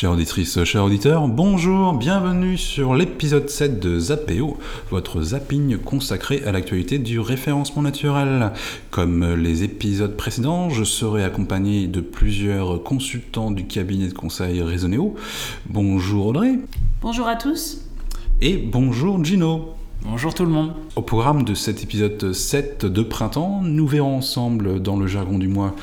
Chère auditrice, chers auditeurs, bonjour, bienvenue sur l'épisode 7 de Zapéo, votre zapping consacré à l'actualité du référencement naturel. Comme les épisodes précédents, je serai accompagné de plusieurs consultants du cabinet de conseil Raisonnéo. Bonjour Audrey. Bonjour à tous. Et bonjour Gino. Bonjour tout le monde. Au programme de cet épisode 7 de printemps, nous verrons ensemble dans le jargon du mois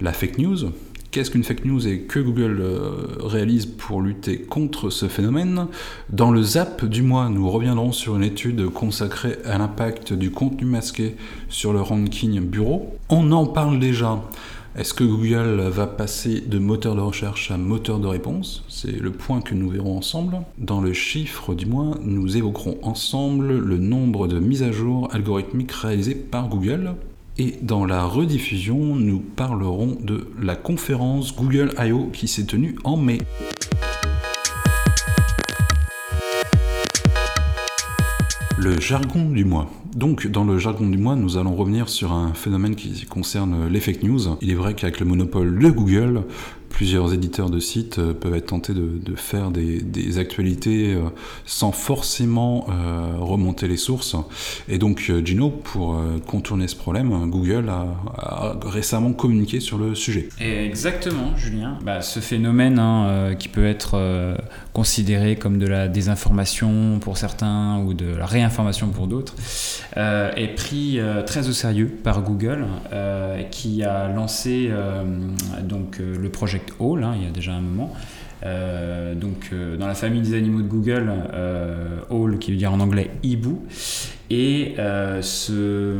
la fake news, qu'est-ce qu'une fake news et que Google euh, réalise pour lutter contre ce phénomène? Dans le zap du mois, nous reviendrons sur une étude consacrée à l'impact du contenu masqué sur le ranking bureau. On en parle déjà. Est-ce que Google va passer de moteur de recherche à moteur de réponse? C'est le point que nous verrons ensemble. Dans le chiffre du mois, nous évoquerons ensemble le nombre de mises à jour algorithmiques réalisées par Google. Et dans la rediffusion, nous parlerons de la conférence Google I.O. qui s'est tenue en mai. Le jargon du mois. Donc, dans le jargon du mois, nous allons revenir sur un phénomène qui concerne les fake news. Il est vrai qu'avec le monopole de Google, plusieurs éditeurs de sites euh, peuvent être tentés de, faire des, actualités euh, sans forcément euh, remonter les sources. Et donc Gino, pour contourner ce problème, Google a, récemment communiqué sur le sujet. Exactement, Julien. Bah, ce phénomène hein, qui peut être considéré comme de la désinformation pour certains ou de la réinformation pour d'autres, est pris très au sérieux par Google, qui a lancé donc le projet Hall, hein, il y a déjà un moment. Euh, donc euh, dans la famille des animaux de Google, euh, qui veut dire en anglais hibou, et euh, ce,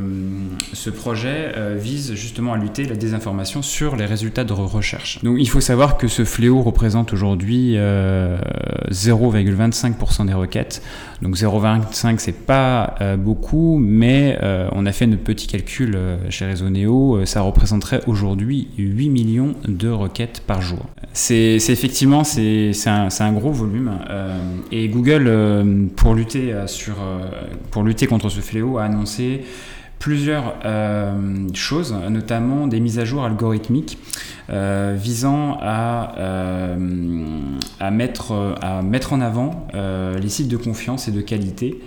projet euh, vise justement à lutter la désinformation sur les résultats de recherche. Donc il faut savoir que ce fléau représente aujourd'hui 0,25% euh, des requêtes. Donc 0,25 c'est pas beaucoup, mais on a fait notre petit calcul chez Resoneo, ça représenterait aujourd'hui 8 millions de requêtes par jour. C'est effectivement c'est un, un, gros volume et Google pour lutter sur pour lutter contre ce fléau a annoncé plusieurs euh, choses, notamment des mises à jour algorithmiques euh, visant à, euh, à, mettre, à mettre en avant les sites de confiance et de qualité,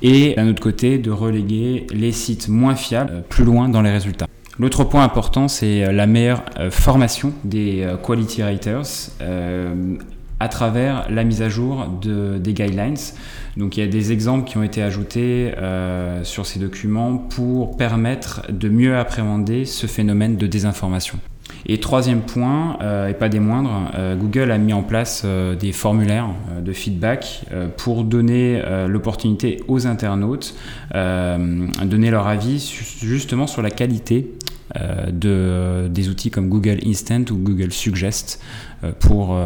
et d'un autre côté de reléguer les sites moins fiables plus loin dans les résultats. L'autre point important, c'est la meilleure formation des quality writers à travers la mise à jour de, des guidelines. Donc il y a des exemples qui ont été ajoutés euh, sur ces documents pour permettre de mieux appréhender ce phénomène de désinformation. Et troisième point, euh, et pas des moindres, euh, Google a mis en place des formulaires de feedback pour donner l'opportunité aux internautes de donner leur avis justement sur la qualité de, des outils comme Google Instant ou Google Suggest pour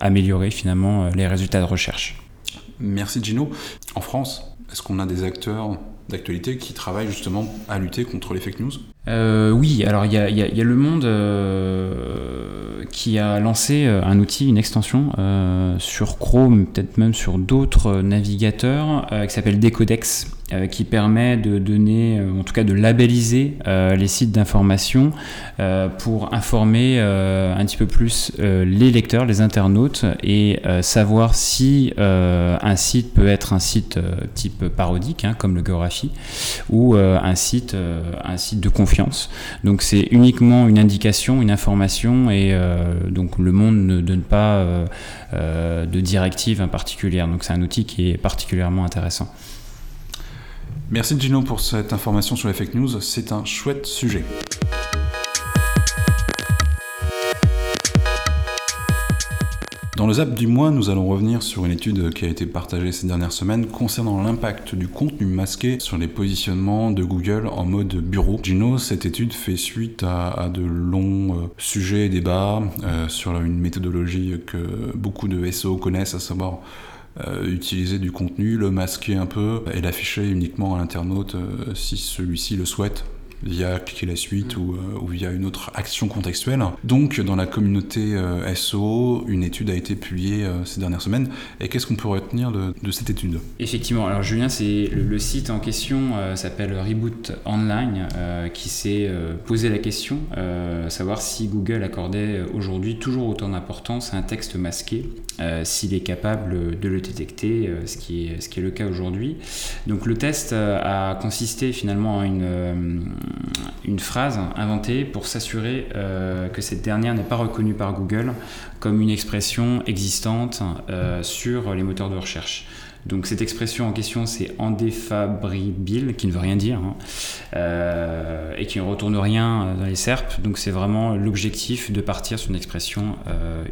améliorer finalement les résultats de recherche. Merci Gino. En France, est-ce qu'on a des acteurs d'actualité qui travaillent justement à lutter contre les fake news? Euh, Oui, alors il y, a, Le Monde euh, qui a lancé euh, un outil, une extension sur Chrome, peut-être même sur d'autres navigateurs, qui s'appelle Decodex euh, qui permet de donner, euh, en tout cas de labelliser euh, les sites d'information pour informer un petit peu plus les lecteurs, les internautes et savoir si un site peut être un site type parodique, hein, comme le Geographie, ou un, site, un site de confiance. Donc c'est uniquement une indication, une information et donc le monde ne donne pas de directive particulière. Donc c'est un outil qui est particulièrement intéressant. Merci Gino pour cette information sur les fake news, c'est un chouette sujet. Dans le zap du mois, nous allons revenir sur une étude qui a été partagée ces dernières semaines concernant l'impact du contenu masqué sur les positionnements de Google en mode bureau. Gino, cette étude fait suite à, de longs euh, sujets et débats euh, sur une méthodologie que beaucoup de SEO connaissent, à savoir euh, utiliser du contenu, le masquer un peu et l'afficher uniquement à l'internaute euh, si celui-ci le souhaite. Via cliquer la suite ou, ou, via une autre action contextuelle. Donc, dans la communauté SO, une étude a été publiée ces dernières semaines. Et qu'est-ce qu'on peut retenir de, cette étude? Effectivement, alors Julien, c'est le, site en question s'appelle Reboot Online, qui s'est posé la question, savoir si Google accordait aujourd'hui toujours autant d'importance à un texte masqué, s'il est capable de le détecter, ce, qui est, ce qui est le cas aujourd'hui. Donc le test a consisté finalement en une, une phrase inventée pour s'assurer que cette dernière n'est pas reconnue par Google comme une expression existante sur les moteurs de recherche. Donc cette expression en question, c'est indéfabribil, qui ne veut rien dire, hein, euh, et qui ne retourne rien dans les SERP. Donc c'est vraiment l'objectif de partir sur une expression euh,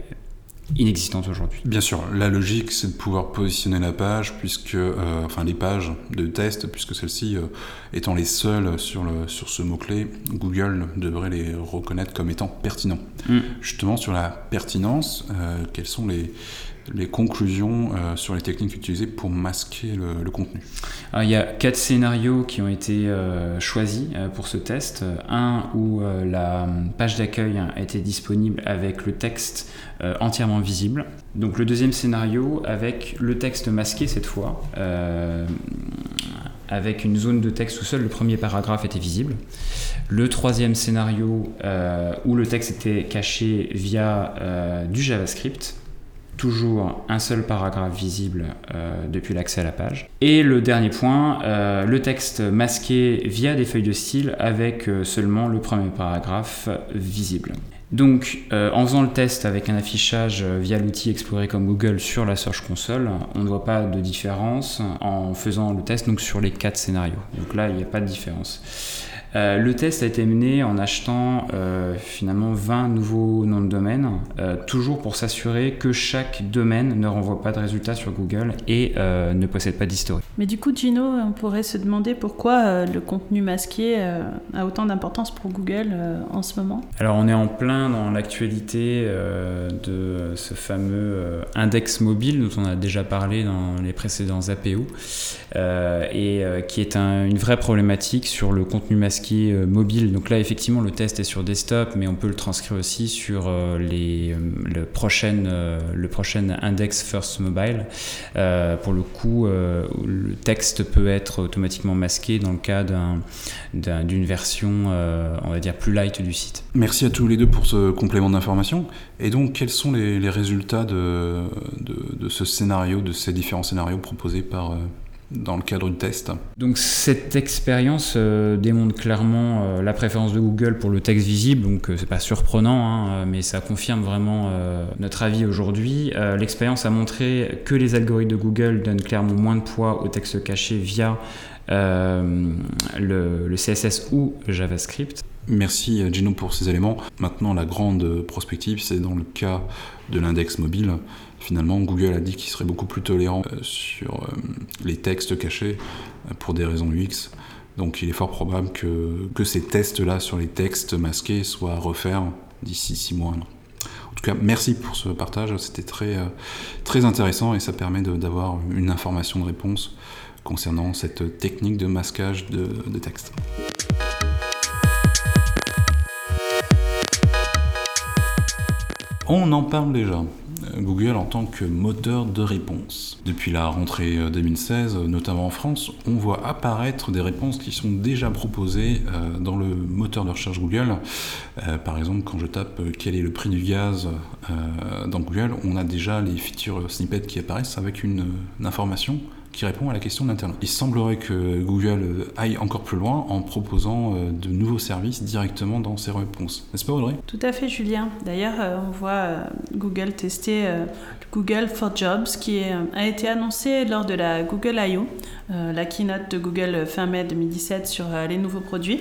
inexistante aujourd'hui. Bien sûr, la logique, c'est de pouvoir positionner la page, puisque, euh, enfin les pages de test, puisque celles-ci étant les seules sur, le, sur ce mot-clé, Google devrait les reconnaître comme étant pertinents. Mm. Justement, sur la pertinence, quels sont les les conclusions euh, sur les techniques utilisées pour masquer le, contenu Il y a quatre scénarios qui ont été euh, choisis euh, pour ce test. Un où la page d'accueil a été disponible avec le texte entièrement visible. Donc le deuxième scénario avec le texte masqué cette fois avec une zone de texte où seul le premier paragraphe était visible. Le troisième scénario où le texte était caché via du JavaScript toujours un seul paragraphe visible euh, depuis l'accès à la page. Et le dernier point, euh, le texte masqué via des feuilles de style avec euh, seulement le premier paragraphe visible. Donc, en faisant le test avec un affichage via l'outil exploré comme Google sur la Search Console, on ne voit pas de différence en faisant le test donc, sur les quatre scénarios. Donc là, il n'y a pas de différence. Euh, le test a été mené en achetant euh, finalement 20 nouveaux noms de domaine, euh, toujours pour s'assurer que chaque domaine ne renvoie pas de résultats sur Google et ne possède pas d'historique. Mais du coup, Gino, on pourrait se demander pourquoi le contenu masqué a autant d'importance pour Google en ce moment Alors, on est en plein dans l'actualité de ce fameux index mobile dont on a déjà parlé dans les précédents APO et qui est une vraie problématique sur le contenu masqué qui est euh, mobile. Donc là, effectivement, le test est sur desktop, mais on peut le transcrire aussi sur euh, les, euh, le, prochain, le index First Mobile. pour le coup, le texte peut être automatiquement masqué dans le cas d'une version, on va dire, plus light du site. Merci à tous les deux pour ce complément d'information. Et donc, quels sont les, résultats de, de, ce scénario, de ces différents scénarios proposés par dans le cadre du test. Donc cette expérience euh, démontre clairement euh, la préférence de Google pour le texte visible, donc euh, c'est pas surprenant, hein, mais ça confirme vraiment notre avis aujourd'hui. L'expérience a montré que les algorithmes de Google donnent clairement moins de poids au texte caché via le, le, CSS ou JavaScript. Merci Gino pour ces éléments. Maintenant la grande prospective, c'est dans le cas de l'index mobile finalement, Google a dit qu'il serait beaucoup plus tolérant euh, sur euh, les textes cachés euh, pour des raisons UX. Donc il est fort probable que, que ces tests-là sur les textes masqués soient refaits d'ici six mois. En tout cas, merci pour ce partage, c'était très, très intéressant et ça permet d'avoir une information de réponse concernant cette technique de masquage de, de texte. On en parle déjà. Google en tant que moteur de réponse. Depuis la rentrée 2016, euh, notamment en France, on voit apparaître des réponses qui sont déjà proposées euh, dans le moteur de recherche Google. Euh, par exemple, quand je tape quel est le prix du gaz dans Google, on a déjà les features snippets qui apparaissent avec une information qui répond à la question d'Internet. Il semblerait que Google aille encore plus loin en proposant euh, de nouveaux services directement dans ses réponses. N'est-ce pas Audrey? Tout à fait Julien. D'ailleurs, euh, on voit euh, Google tester Google for Jobs qui a été annoncé lors de la Google I.O., la keynote de Google fin mai 2017 sur les nouveaux produits.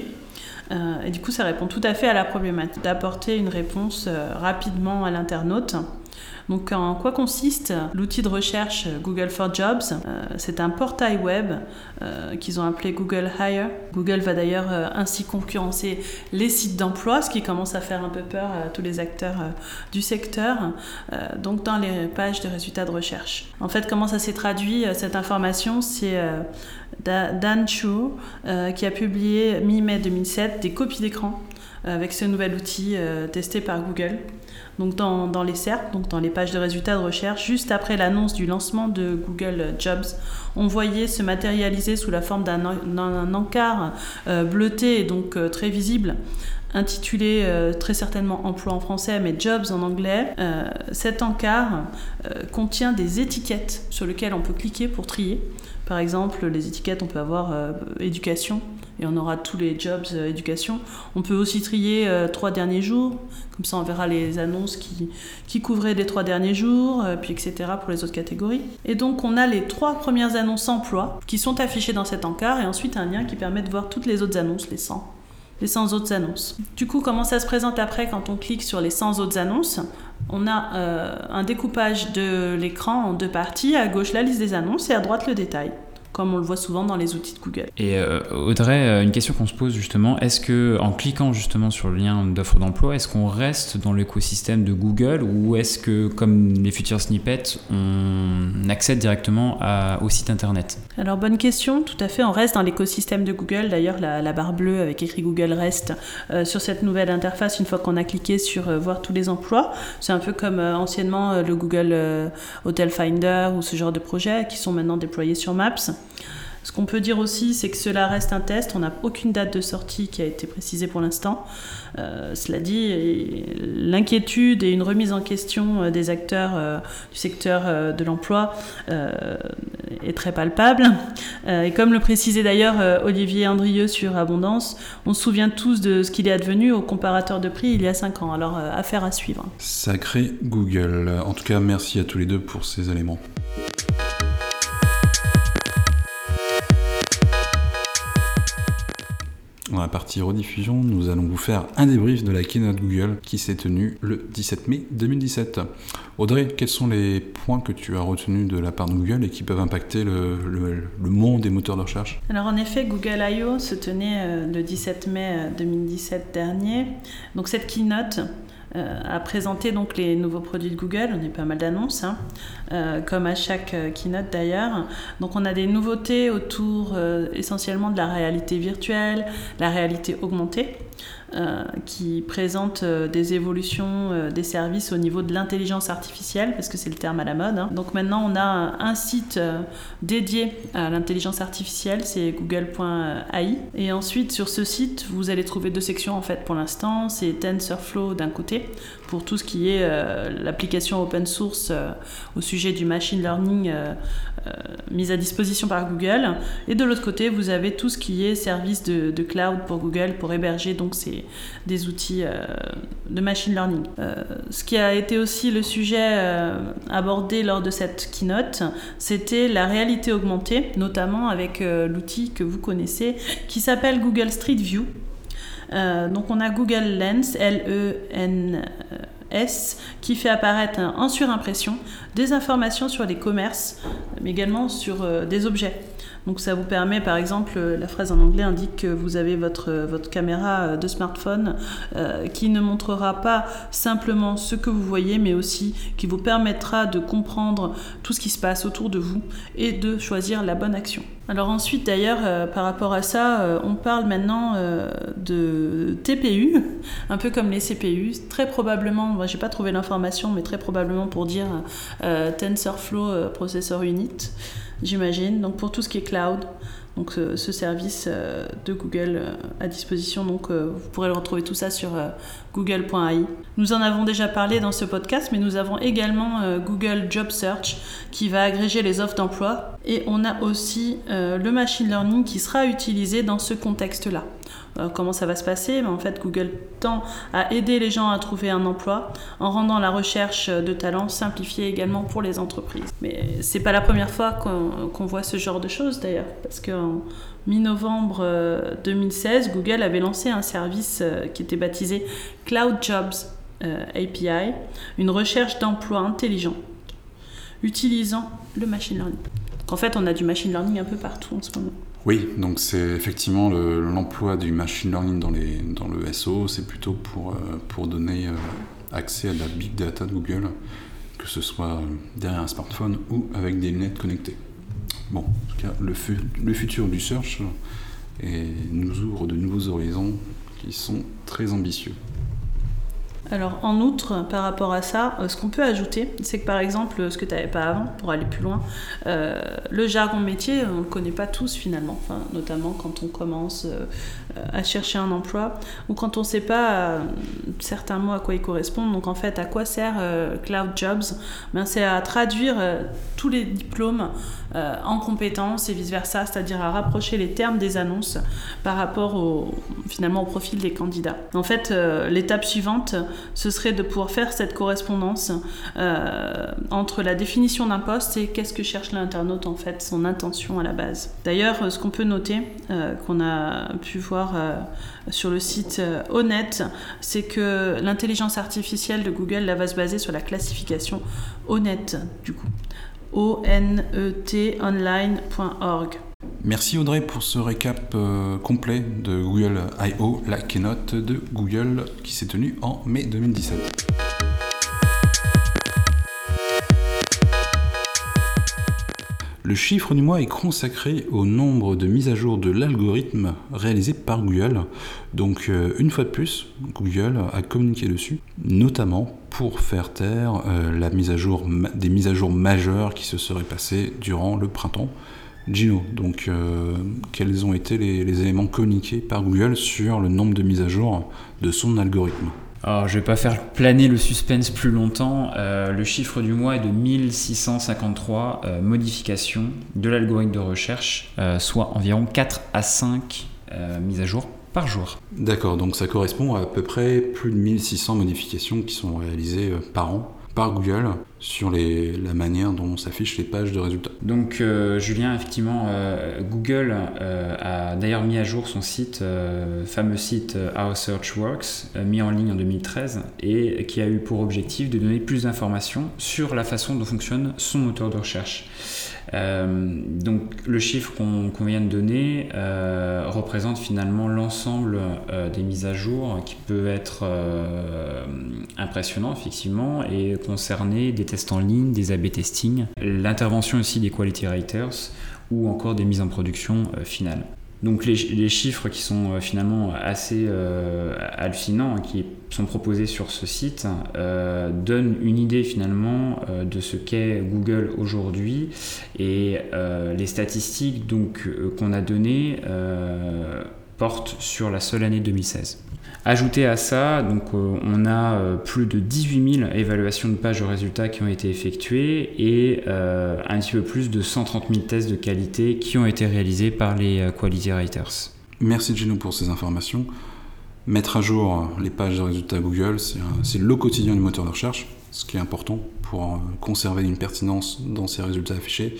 et du coup, ça répond tout à fait à la problématique d'apporter une réponse rapidement à l'internaute Donc en quoi consiste l'outil de recherche Google for Jobs? C'est un portail web qu'ils ont appelé Google Hire. Google va d'ailleurs ainsi concurrencer les sites d'emploi, ce qui commence à faire un peu peur à tous les acteurs du secteur, donc dans les pages de résultats de recherche. En fait, comment ça s'est traduit cette information? C'est Dan Chu qui a publié mi-mai 2007 des copies d'écran euh, avec ce nouvel outil euh, testé par Google. Donc dans, les SERP, donc dans les pages de résultats de recherche, juste après l'annonce du lancement de Google Jobs, on voyait se matérialiser sous la forme d'un encart euh, bleuté et donc très visible intitulé très certainement emploi en français mais jobs en anglais. cet encart contient des étiquettes sur lesquelles on peut cliquer pour trier. Par exemple, les étiquettes, on peut avoir éducation, et on aura tous les jobs euh, éducation. On peut aussi trier euh, trois derniers jours, comme ça on verra les annonces qui, couvraient les trois derniers jours, euh, puis etc. pour les autres catégories. Et donc on a les trois premières annonces emploi qui sont affichées dans cet encart et ensuite un lien qui permet de voir toutes les autres annonces, les 100 les 100 autres annonces. Du coup, comment ça se présente après quand on clique sur les 100 autres annonces? On a un découpage de l'écran en deux parties, à gauche la liste des annonces et à droite le détail comme on le voit souvent dans les outils de Google. Et euh, Audrey, euh, une question qu'on se pose justement, est-ce que en cliquant justement sur le lien d'offre d'emploi, est-ce qu'on reste dans l'écosystème de Google ou est-ce que comme les futurs snippets, on accède directement au site internet? Alors bonne question, tout à fait, on reste dans l'écosystème de Google. D'ailleurs, la, barre bleue avec écrit Google reste euh, sur cette nouvelle interface une fois qu'on a cliqué sur voir tous les emplois. C'est un peu comme anciennement le Google Hotel Finder ou ce genre de projets qui sont maintenant déployés sur Maps. Ce qu'on peut dire aussi, c'est que cela reste un test. On n'a aucune date de sortie qui a été précisée pour l'instant. Euh, cela dit, l'inquiétude et une remise en question euh, des acteurs euh, du secteur de l'emploi est très palpable. et comme le précisait d'ailleurs Olivier Andrieux sur Abondance, on se souvient tous de ce qu'il est advenu au comparateur de prix il y a 5 ans. Alors, affaire à suivre. Sacré Google. En tout cas, merci à tous les deux pour ces éléments. Dans la partie rediffusion, nous allons vous faire un débrief de la keynote Google qui s'est tenue le 17 mai 2017. Audrey, quels sont les points que tu as retenus de la part de Google et qui peuvent impacter le, monde des moteurs de recherche? Alors en effet, Google I.O. se tenait euh, le 17 mai 2017 euh, dernier. Donc cette keynote euh, a présenté donc les nouveaux produits de Google. On a pas mal d'annonces, hein, euh, comme à chaque euh, keynote d'ailleurs. Donc on a des nouveautés autour essentiellement de la réalité virtuelle, la réalité augmentée. Euh, qui présente euh, des évolutions euh, des services au niveau de l'intelligence artificielle, parce que c'est le terme à la mode. Hein. Donc maintenant, on a un site dédié à l'intelligence artificielle, c'est google.ai. Et ensuite, sur ce site, vous allez trouver deux sections en fait pour l'instant. C'est TensorFlow d'un côté, pour tout ce qui est l'application open source au sujet du machine learning mise à disposition par Google. Et de l'autre côté, vous avez tout ce qui est service de, de cloud pour Google pour héberger donc ces des, outils euh, de machine learning. Euh, ce qui a été aussi le sujet euh, abordé lors de cette keynote, c'était la réalité augmentée, notamment avec l'outil que vous connaissez qui s'appelle Google Street View. donc on a Google Lens, L-E-N-S, qui fait apparaître en surimpression des informations sur les commerces, mais également sur des objets. Donc ça vous permet, par exemple, euh, la phrase en anglais indique que vous avez votre, euh, caméra euh, de smartphone qui ne montrera pas simplement ce que vous voyez, mais aussi qui vous permettra de comprendre tout ce qui se passe autour de vous et de choisir la bonne action. Alors ensuite, d'ailleurs, par rapport à ça, on parle maintenant de TPU, un peu comme les CPU. Très probablement, moi j'ai pas trouvé l'information, mais très probablement pour dire TensorFlow Processor Unit j'imagine. Donc pour tout ce qui est cloud, donc ce, service euh, de Google euh, à disposition. Donc euh, vous pourrez le retrouver tout ça sur google.ai. Nous en avons déjà parlé dans ce podcast, mais nous avons également Google Job Search qui va agréger les offres d'emploi et on a aussi le machine learning qui sera utilisé dans ce contexte-là. Euh, comment ça va se passer. Mais en fait, Google tend à aider les gens à trouver un emploi en rendant la recherche de talents simplifiée également pour les entreprises. Mais c'est pas la première fois qu'on voit ce genre de choses d'ailleurs, parce qu'en mi-novembre 2016, euh, Google avait lancé un service euh, qui était baptisé Cloud Jobs API, une recherche d'emploi intelligent utilisant le machine learning. En fait, on a du machine learning un peu partout en ce moment. Oui, donc c'est effectivement l'emploi du machine learning dans, les, dans le SO, c'est plutôt pour, pour donner accès à la big data de Google, que ce soit derrière un smartphone ou avec des lunettes connectées. Bon, en tout cas, le, le futur du search nous ouvre de nouveaux horizons qui sont très ambitieux. Alors en outre, par rapport à ça, euh, ce qu'on peut ajouter, c'est que par exemple, ce que tu n'avais pas avant, pour aller plus loin, euh, le jargon métier, on ne le connaît pas tous finalement, enfin, notamment quand on commence euh, à chercher un emploi ou quand on ne sait pas certains mots à quoi ils correspondent. Donc en fait, à quoi sert Cloud Jobs? Ben, C'est à traduire tous les diplômes en compétences et vice-versa, c'est-à-dire à rapprocher les termes des annonces par rapport finalement au profil des candidats. En fait, l'étape suivante, ce serait de pouvoir faire cette correspondance euh, entre la définition d'un poste et qu'est-ce que cherche l'internaute en fait, son intention à la base. D'ailleurs, ce qu'on peut noter, euh, qu'on a pu voir euh, sur le site Honnête, c'est que l'intelligence artificielle de Google va se baser sur la classification Honnête, du coup. O-N-E-T online.org. Merci Audrey pour ce récap euh, complet de Google I.O., la keynote de Google qui s'est tenue en mai 2017. Le chiffre du mois est consacré au nombre de mises à jour de l'algorithme réalisé par Google. Donc euh, une fois de plus, Google a communiqué dessus, notamment pour faire taire euh, la mise à jour, des mises à jour majeures qui se seraient passées durant le printemps. Gino, donc euh, quels ont été les, éléments communiqués par Google sur le nombre de mises à jour de son algorithme alors, je vais pas faire planer le suspense plus longtemps. Euh, le chiffre du mois est de 1653 euh, modifications de l'algorithme de recherche, soit environ 4 à 5 mises à jour par jour. D'accord, donc ça correspond à à peu près plus de 1600 modifications qui sont réalisées par an par Google sur la manière dont s'affichent les pages de résultats. Donc euh, Julien, effectivement, euh, Google euh, a d'ailleurs mis à jour son site, fameux site How Search Works, mis en ligne en 2013 et qui a eu pour objectif de donner plus d'informations sur la façon dont fonctionne son moteur de recherche. Euh, donc le chiffre qu'on vient de donner euh, représente finalement l'ensemble euh, des mises à jour qui peut être impressionnant effectivement et concerner des tests en ligne, des A-B testing, l'intervention aussi des quality writers ou encore des mises en production finales. Donc les, chiffres qui sont euh, finalement assez euh, hallucinants, hein, qui sont proposés sur ce site, euh, donnent une idée finalement de ce qu'est Google aujourd'hui et les statistiques donc qu'on a données portent sur la seule année 2016. Ajouté à ça, donc, euh, on a euh, plus de 18 000 évaluations de pages de résultats qui ont été effectuées et euh, un petit peu plus de 130 000 tests de qualité qui ont été réalisés par les Quality Writers. Merci Gino pour ces informations. Mettre à jour les pages de résultats Google, c'est le quotidien du moteur de recherche, ce qui est important pour conserver une pertinence dans ces résultats affichés.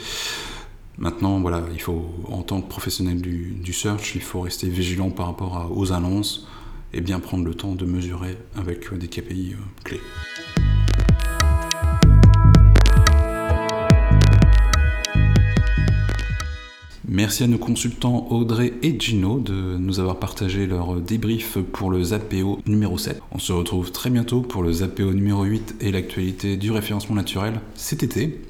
Maintenant, il faut, en tant que professionnel du, search, il faut rester vigilant par rapport aux annonces, et bien prendre le temps de mesurer avec des KPI euh, clés. Merci à nos consultants Audrey et Gino de nous avoir partagé leur débrief pour le ZAPO numéro 7. On se retrouve très bientôt pour le ZAPO numéro 8 et l'actualité du référencement naturel cet été.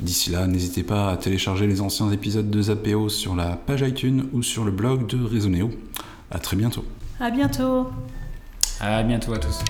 D'ici là, n'hésitez pas à télécharger les anciens épisodes de ZAPO sur la page iTunes ou sur le blog de Resoneo. A très bientôt. À bientôt. À bientôt à tous.